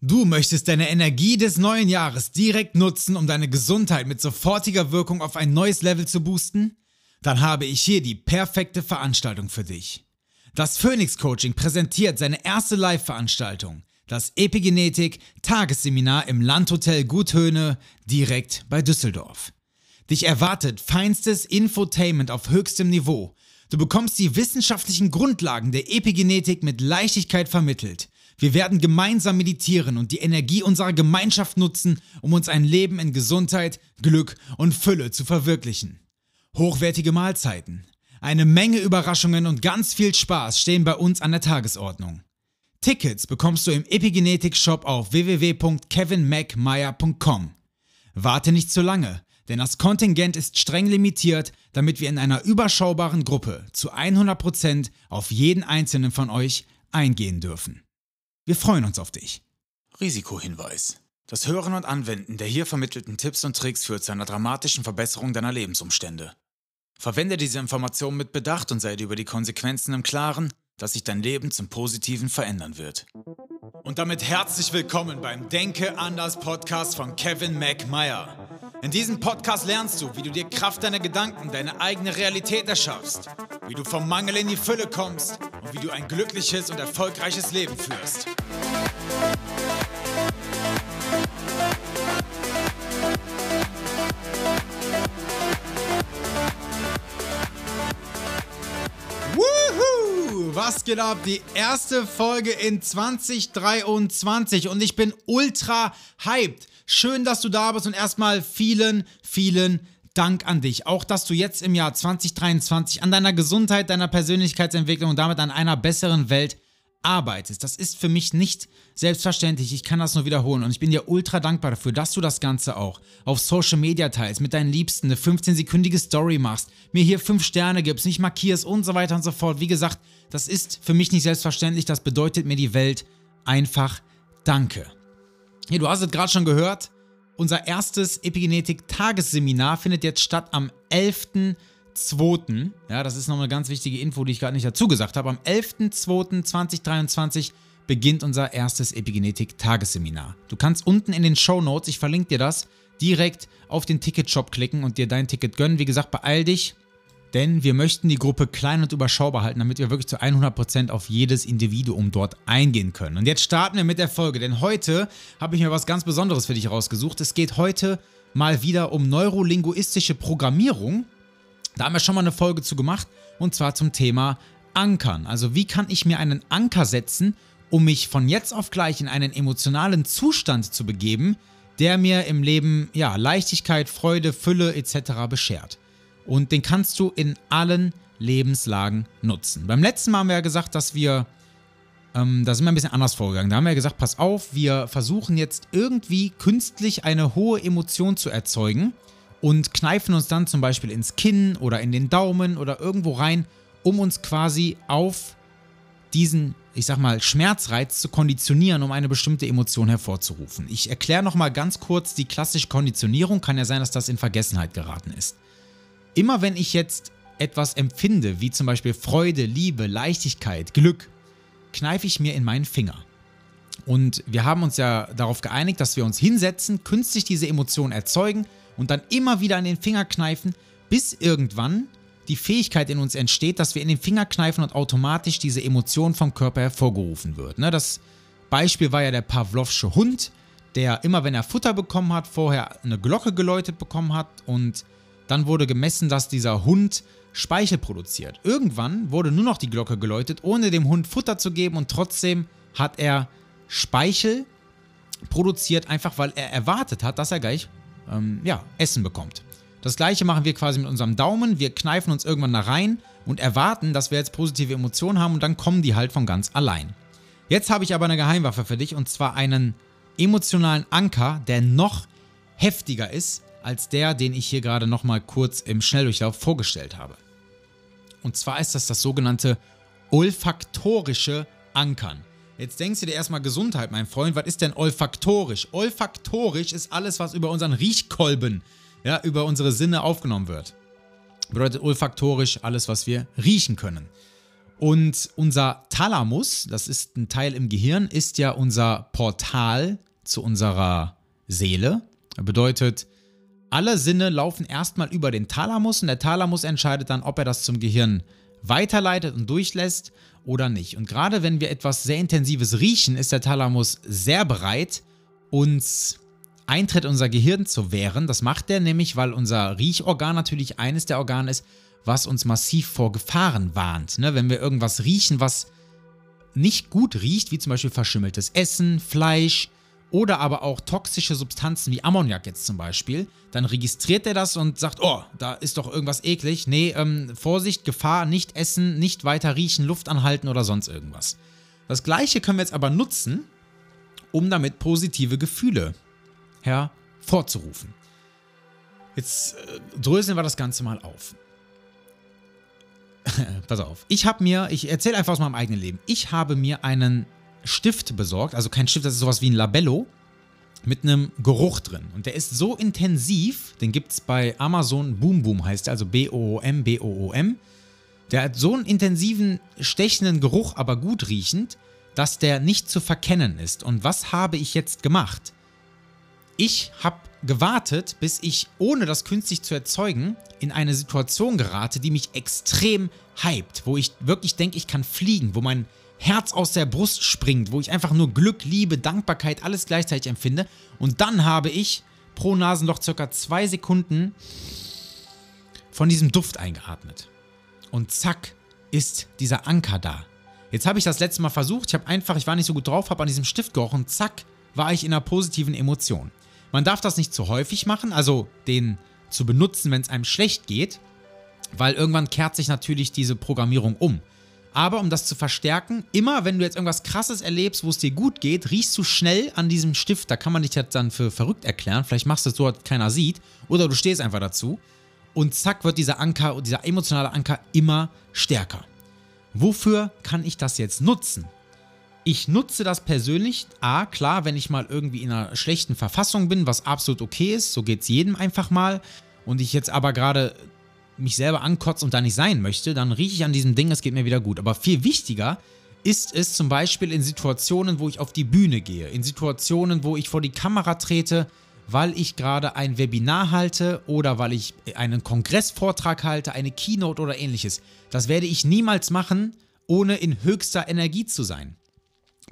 Du möchtest deine Energie des neuen Jahres direkt nutzen, um deine Gesundheit mit sofortiger Wirkung auf ein neues Level zu boosten? Dann habe ich hier die perfekte Veranstaltung für dich. Das Phoenix Coaching präsentiert seine erste Live-Veranstaltung, das Epigenetik Tagesseminar im Landhotel Guthöhne direkt bei Düsseldorf. Dich erwartet feinstes Infotainment auf höchstem Niveau. Du bekommst die wissenschaftlichen Grundlagen der Epigenetik mit Leichtigkeit vermittelt wir werden gemeinsam meditieren und die Energie unserer Gemeinschaft nutzen, um uns ein Leben in Gesundheit, Glück und Fülle zu verwirklichen. Hochwertige Mahlzeiten, eine Menge Überraschungen und ganz viel Spaß stehen bei uns an der Tagesordnung. Tickets bekommst du im Epigenetik-Shop auf www.kevinmacmeyer.com. Warte nicht zu lange, denn das Kontingent ist streng limitiert, damit wir in einer überschaubaren Gruppe zu 100% auf jeden einzelnen von euch eingehen dürfen. Wir freuen uns auf dich. Risikohinweis. Das Hören und Anwenden der hier vermittelten Tipps und Tricks führt zu einer dramatischen Verbesserung deiner Lebensumstände. Verwende diese Informationen mit Bedacht und sei dir über die Konsequenzen im Klaren, dass sich dein Leben zum Positiven verändern wird. Und damit herzlich willkommen beim Denke anders Podcast von Kevin McMeyer. In diesem Podcast lernst du, wie du dir Kraft deiner Gedanken, deine eigene Realität erschaffst, wie du vom Mangel in die Fülle kommst und wie du ein glückliches und erfolgreiches Leben führst. was geht ab? Die erste Folge in 2023 und ich bin ultra hyped. Schön, dass du da bist und erstmal vielen, vielen Dank an dich. Auch, dass du jetzt im Jahr 2023 an deiner Gesundheit, deiner Persönlichkeitsentwicklung und damit an einer besseren Welt arbeitest. Das ist für mich nicht selbstverständlich. Ich kann das nur wiederholen. Und ich bin dir ultra dankbar dafür, dass du das Ganze auch auf Social Media teilst, mit deinen Liebsten eine 15-sekündige Story machst, mir hier 5 Sterne gibst, nicht markierst und so weiter und so fort. Wie gesagt, das ist für mich nicht selbstverständlich. Das bedeutet mir die Welt einfach Danke. Hier, du hast es gerade schon gehört. Unser erstes Epigenetik-Tagesseminar findet jetzt statt am 11. 11.2., ja, das ist noch eine ganz wichtige Info, die ich gerade nicht dazu gesagt habe, am 11.2.2023 beginnt unser erstes Epigenetik-Tagesseminar. Du kannst unten in den Show Notes, ich verlinke dir das, direkt auf den Ticketshop klicken und dir dein Ticket gönnen. Wie gesagt, beeil dich, denn wir möchten die Gruppe klein und überschaubar halten, damit wir wirklich zu 100% auf jedes Individuum dort eingehen können. Und jetzt starten wir mit der Folge, denn heute habe ich mir was ganz Besonderes für dich rausgesucht. Es geht heute mal wieder um neurolinguistische Programmierung da haben wir schon mal eine Folge zu gemacht und zwar zum Thema Ankern. Also wie kann ich mir einen Anker setzen, um mich von jetzt auf gleich in einen emotionalen Zustand zu begeben, der mir im Leben ja Leichtigkeit, Freude, Fülle etc. beschert. Und den kannst du in allen Lebenslagen nutzen. Beim letzten Mal haben wir ja gesagt, dass wir ähm, da sind wir ein bisschen anders vorgegangen. Da haben wir ja gesagt, pass auf, wir versuchen jetzt irgendwie künstlich eine hohe Emotion zu erzeugen und kneifen uns dann zum Beispiel ins Kinn oder in den Daumen oder irgendwo rein, um uns quasi auf diesen, ich sag mal, Schmerzreiz zu konditionieren, um eine bestimmte Emotion hervorzurufen. Ich erkläre nochmal ganz kurz die klassische Konditionierung, kann ja sein, dass das in Vergessenheit geraten ist. Immer wenn ich jetzt etwas empfinde, wie zum Beispiel Freude, Liebe, Leichtigkeit, Glück, kneife ich mir in meinen Finger. Und wir haben uns ja darauf geeinigt, dass wir uns hinsetzen, künstlich diese Emotion erzeugen und dann immer wieder an den Finger kneifen, bis irgendwann die Fähigkeit in uns entsteht, dass wir in den Finger kneifen und automatisch diese Emotion vom Körper hervorgerufen wird. Ne, das Beispiel war ja der Pavlovsche Hund, der immer wenn er Futter bekommen hat, vorher eine Glocke geläutet bekommen hat und dann wurde gemessen, dass dieser Hund Speichel produziert. Irgendwann wurde nur noch die Glocke geläutet, ohne dem Hund Futter zu geben und trotzdem hat er Speichel produziert, einfach weil er erwartet hat, dass er gleich ähm, ja, Essen bekommt. Das gleiche machen wir quasi mit unserem Daumen. Wir kneifen uns irgendwann da rein und erwarten, dass wir jetzt positive Emotionen haben und dann kommen die halt von ganz allein. Jetzt habe ich aber eine Geheimwaffe für dich und zwar einen emotionalen Anker, der noch heftiger ist als der, den ich hier gerade nochmal kurz im Schnelldurchlauf vorgestellt habe. Und zwar ist das das sogenannte olfaktorische Ankern. Jetzt denkst du dir erstmal Gesundheit, mein Freund. Was ist denn olfaktorisch? Olfaktorisch ist alles, was über unseren Riechkolben, ja, über unsere Sinne aufgenommen wird. Bedeutet olfaktorisch alles, was wir riechen können. Und unser Thalamus, das ist ein Teil im Gehirn, ist ja unser Portal zu unserer Seele. Bedeutet, alle Sinne laufen erstmal über den Thalamus und der Thalamus entscheidet dann, ob er das zum Gehirn weiterleitet und durchlässt oder nicht. Und gerade wenn wir etwas sehr Intensives riechen, ist der Thalamus sehr bereit, uns Eintritt in unser Gehirn zu wehren. Das macht er nämlich, weil unser Riechorgan natürlich eines der Organe ist, was uns massiv vor Gefahren warnt. Ne? Wenn wir irgendwas riechen, was nicht gut riecht, wie zum Beispiel verschimmeltes Essen, Fleisch, oder aber auch toxische Substanzen wie Ammoniak jetzt zum Beispiel, dann registriert er das und sagt, oh, da ist doch irgendwas eklig. Nee, ähm, Vorsicht, Gefahr, nicht essen, nicht weiter riechen, Luft anhalten oder sonst irgendwas. Das gleiche können wir jetzt aber nutzen, um damit positive Gefühle hervorzurufen. Jetzt äh, dröseln wir das Ganze mal auf. Pass auf. Ich habe mir, ich erzähle einfach aus meinem eigenen Leben. Ich habe mir einen Stift besorgt, also kein Stift, das ist sowas wie ein Labello mit einem Geruch drin. Und der ist so intensiv, den gibt es bei Amazon, Boom Boom heißt der, also B-O-O-M, B-O-O-M. Der hat so einen intensiven, stechenden Geruch, aber gut riechend, dass der nicht zu verkennen ist. Und was habe ich jetzt gemacht? Ich habe gewartet, bis ich, ohne das künstlich zu erzeugen, in eine Situation gerate, die mich extrem hypt, wo ich wirklich denke, ich kann fliegen, wo mein Herz aus der Brust springt, wo ich einfach nur Glück, Liebe, Dankbarkeit, alles gleichzeitig empfinde. Und dann habe ich pro Nasenloch circa zwei Sekunden von diesem Duft eingeatmet. Und zack, ist dieser Anker da. Jetzt habe ich das letzte Mal versucht, ich habe einfach, ich war nicht so gut drauf, habe an diesem Stift gerochen, zack, war ich in einer positiven Emotion. Man darf das nicht zu häufig machen, also den zu benutzen, wenn es einem schlecht geht, weil irgendwann kehrt sich natürlich diese Programmierung um. Aber um das zu verstärken, immer wenn du jetzt irgendwas Krasses erlebst, wo es dir gut geht, riechst du schnell an diesem Stift. Da kann man dich jetzt dann für verrückt erklären. Vielleicht machst du es so, dass keiner sieht. Oder du stehst einfach dazu. Und zack wird dieser Anker, dieser emotionale Anker immer stärker. Wofür kann ich das jetzt nutzen? Ich nutze das persönlich, A, klar, wenn ich mal irgendwie in einer schlechten Verfassung bin, was absolut okay ist, so geht es jedem einfach mal. Und ich jetzt aber gerade mich selber ankotze und da nicht sein möchte, dann rieche ich an diesem Ding, es geht mir wieder gut. Aber viel wichtiger ist es zum Beispiel in Situationen, wo ich auf die Bühne gehe, in Situationen, wo ich vor die Kamera trete, weil ich gerade ein Webinar halte oder weil ich einen Kongressvortrag halte, eine Keynote oder ähnliches. Das werde ich niemals machen, ohne in höchster Energie zu sein.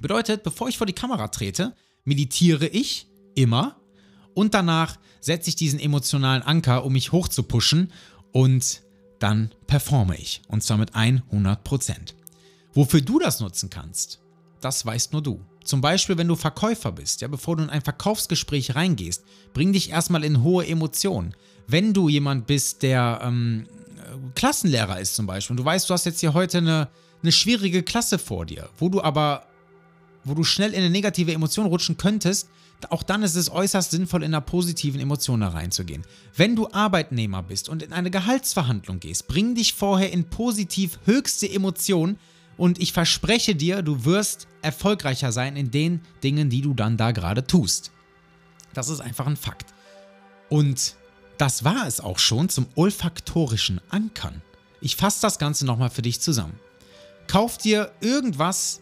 Bedeutet, bevor ich vor die Kamera trete, meditiere ich immer und danach setze ich diesen emotionalen Anker, um mich hochzupushen und dann performe ich. Und zwar mit 100%. Wofür du das nutzen kannst, das weißt nur du. Zum Beispiel, wenn du Verkäufer bist, ja, bevor du in ein Verkaufsgespräch reingehst, bring dich erstmal in hohe Emotionen. Wenn du jemand bist, der ähm, Klassenlehrer ist zum Beispiel, und du weißt, du hast jetzt hier heute eine, eine schwierige Klasse vor dir, wo du aber, wo du schnell in eine negative Emotion rutschen könntest, auch dann ist es äußerst sinnvoll, in einer positiven Emotion da reinzugehen. Wenn du Arbeitnehmer bist und in eine Gehaltsverhandlung gehst, bring dich vorher in positiv höchste Emotionen und ich verspreche dir, du wirst erfolgreicher sein in den Dingen, die du dann da gerade tust. Das ist einfach ein Fakt. Und das war es auch schon zum olfaktorischen Ankern. Ich fasse das Ganze nochmal für dich zusammen. Kauf dir irgendwas,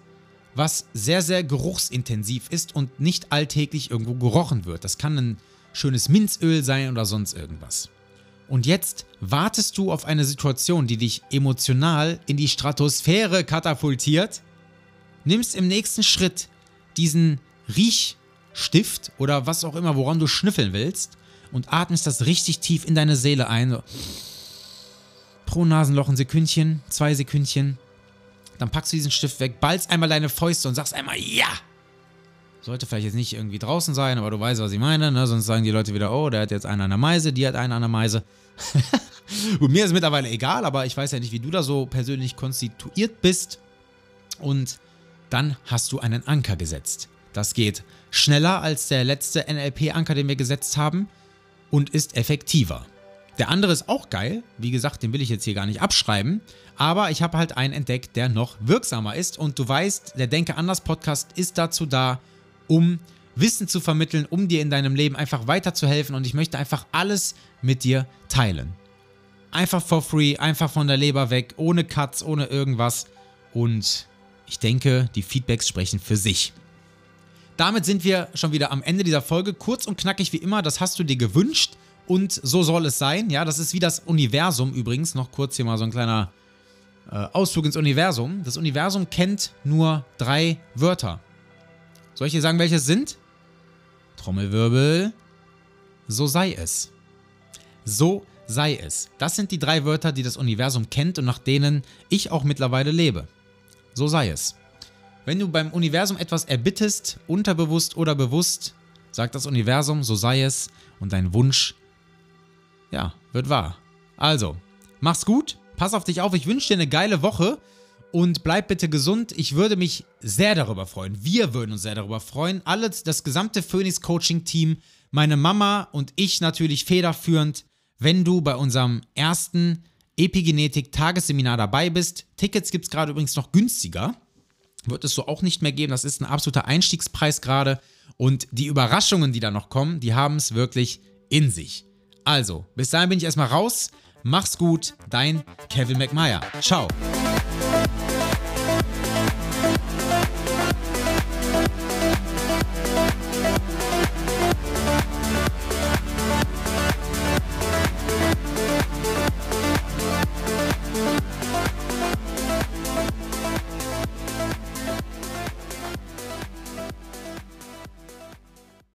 was sehr, sehr geruchsintensiv ist und nicht alltäglich irgendwo gerochen wird. Das kann ein schönes Minzöl sein oder sonst irgendwas. Und jetzt wartest du auf eine Situation, die dich emotional in die Stratosphäre katapultiert, nimmst im nächsten Schritt diesen Riechstift oder was auch immer, woran du schnüffeln willst und atmest das richtig tief in deine Seele ein. Pro Nasenloch ein Sekündchen, zwei Sekündchen dann packst du diesen Stift weg, ballst einmal deine Fäuste und sagst einmal Ja! Sollte vielleicht jetzt nicht irgendwie draußen sein, aber du weißt, was ich meine, ne? Sonst sagen die Leute wieder, oh, der hat jetzt einen an der Meise, die hat einen an der Meise. Und mir ist mittlerweile egal, aber ich weiß ja nicht, wie du da so persönlich konstituiert bist. Und dann hast du einen Anker gesetzt. Das geht schneller als der letzte NLP-Anker, den wir gesetzt haben und ist effektiver. Der andere ist auch geil. Wie gesagt, den will ich jetzt hier gar nicht abschreiben. Aber ich habe halt einen entdeckt, der noch wirksamer ist. Und du weißt, der Denke anders Podcast ist dazu da, um Wissen zu vermitteln, um dir in deinem Leben einfach weiterzuhelfen. Und ich möchte einfach alles mit dir teilen. Einfach for free, einfach von der Leber weg, ohne Cuts, ohne irgendwas. Und ich denke, die Feedbacks sprechen für sich. Damit sind wir schon wieder am Ende dieser Folge. Kurz und knackig wie immer, das hast du dir gewünscht und so soll es sein. Ja, das ist wie das Universum übrigens. Noch kurz hier mal so ein kleiner äh, Ausflug ins Universum. Das Universum kennt nur drei Wörter. Soll ich dir sagen, welche es sind? Trommelwirbel. So sei es. So sei es. Das sind die drei Wörter, die das Universum kennt und nach denen ich auch mittlerweile lebe. So sei es. Wenn du beim Universum etwas erbittest, unterbewusst oder bewusst, sagt das Universum, so sei es und dein Wunsch, ja, wird wahr. Also, mach's gut, pass auf dich auf, ich wünsche dir eine geile Woche und bleib bitte gesund. Ich würde mich sehr darüber freuen. Wir würden uns sehr darüber freuen. Alles, das gesamte Phoenix Coaching Team, meine Mama und ich natürlich federführend, wenn du bei unserem ersten Epigenetik-Tagesseminar dabei bist. Tickets gibt es gerade übrigens noch günstiger. Wird es so auch nicht mehr geben. Das ist ein absoluter Einstiegspreis gerade. Und die Überraschungen, die da noch kommen, die haben es wirklich in sich. Also, bis dahin bin ich erstmal raus. Mach's gut, dein Kevin McMeyer. Ciao.